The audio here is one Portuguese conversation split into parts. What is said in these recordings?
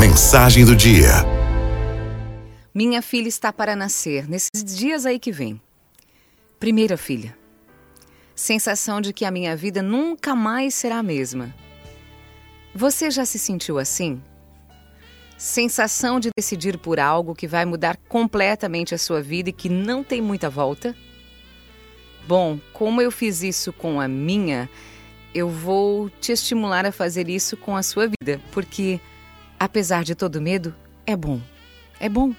Mensagem do dia. Minha filha está para nascer nesses dias aí que vem. Primeira filha. Sensação de que a minha vida nunca mais será a mesma. Você já se sentiu assim? Sensação de decidir por algo que vai mudar completamente a sua vida e que não tem muita volta? Bom, como eu fiz isso com a minha, eu vou te estimular a fazer isso com a sua vida, porque apesar de todo medo, é bom. É bom.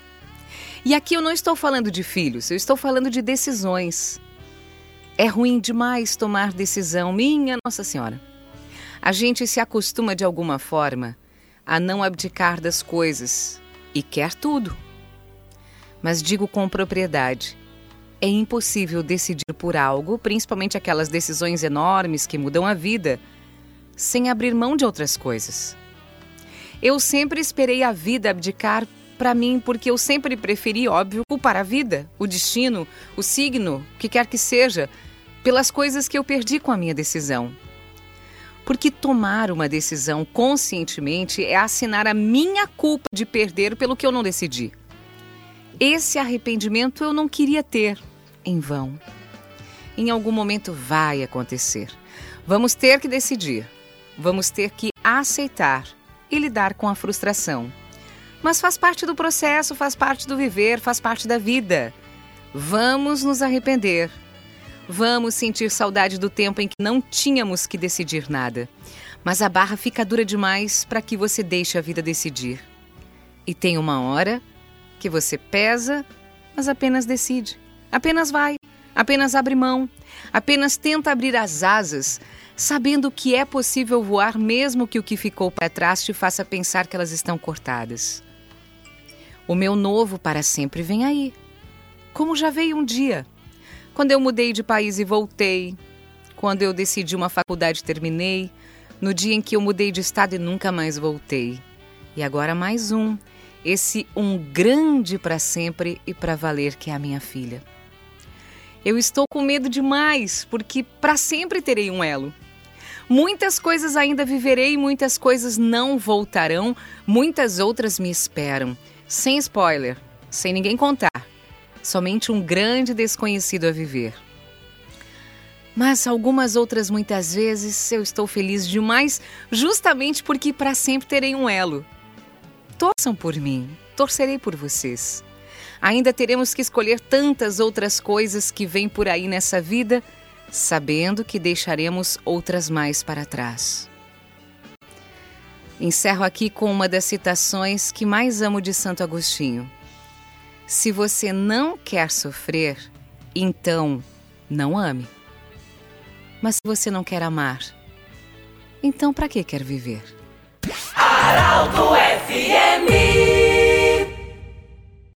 E aqui eu não estou falando de filhos, eu estou falando de decisões. É ruim demais tomar decisão, minha Nossa Senhora. A gente se acostuma de alguma forma a não abdicar das coisas e quer tudo. Mas digo com propriedade: é impossível decidir por algo, principalmente aquelas decisões enormes que mudam a vida, sem abrir mão de outras coisas. Eu sempre esperei a vida abdicar para mim porque eu sempre preferi, óbvio, culpar a vida, o destino, o signo, o que quer que seja, pelas coisas que eu perdi com a minha decisão. Porque tomar uma decisão conscientemente é assinar a minha culpa de perder pelo que eu não decidi. Esse arrependimento eu não queria ter, em vão. Em algum momento vai acontecer. Vamos ter que decidir. Vamos ter que aceitar e lidar com a frustração. Mas faz parte do processo, faz parte do viver, faz parte da vida. Vamos nos arrepender. Vamos sentir saudade do tempo em que não tínhamos que decidir nada. Mas a barra fica dura demais para que você deixe a vida decidir. E tem uma hora que você pesa, mas apenas decide. Apenas vai, apenas abre mão, apenas tenta abrir as asas sabendo que é possível voar mesmo que o que ficou para trás te faça pensar que elas estão cortadas. O meu novo para sempre vem aí, como já veio um dia, quando eu mudei de país e voltei, quando eu decidi uma faculdade terminei, no dia em que eu mudei de estado e nunca mais voltei. E agora mais um, esse um grande para sempre e para valer que é a minha filha. Eu estou com medo demais, porque para sempre terei um elo. Muitas coisas ainda viverei, muitas coisas não voltarão, muitas outras me esperam. Sem spoiler, sem ninguém contar. Somente um grande desconhecido a viver. Mas algumas outras muitas vezes eu estou feliz demais, justamente porque para sempre terei um elo. Torçam por mim, torcerei por vocês. Ainda teremos que escolher tantas outras coisas que vêm por aí nessa vida sabendo que deixaremos outras mais para trás. Encerro aqui com uma das citações que mais amo de Santo Agostinho. Se você não quer sofrer, então não ame. Mas se você não quer amar, então para que quer viver? Araldo FMI